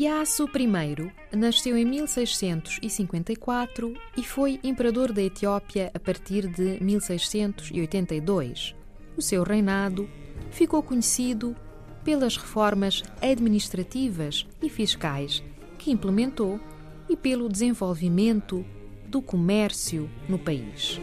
Iaso I nasceu em 1654 e foi imperador da Etiópia a partir de 1682. O seu reinado ficou conhecido pelas reformas administrativas e fiscais que implementou e pelo desenvolvimento do comércio no país.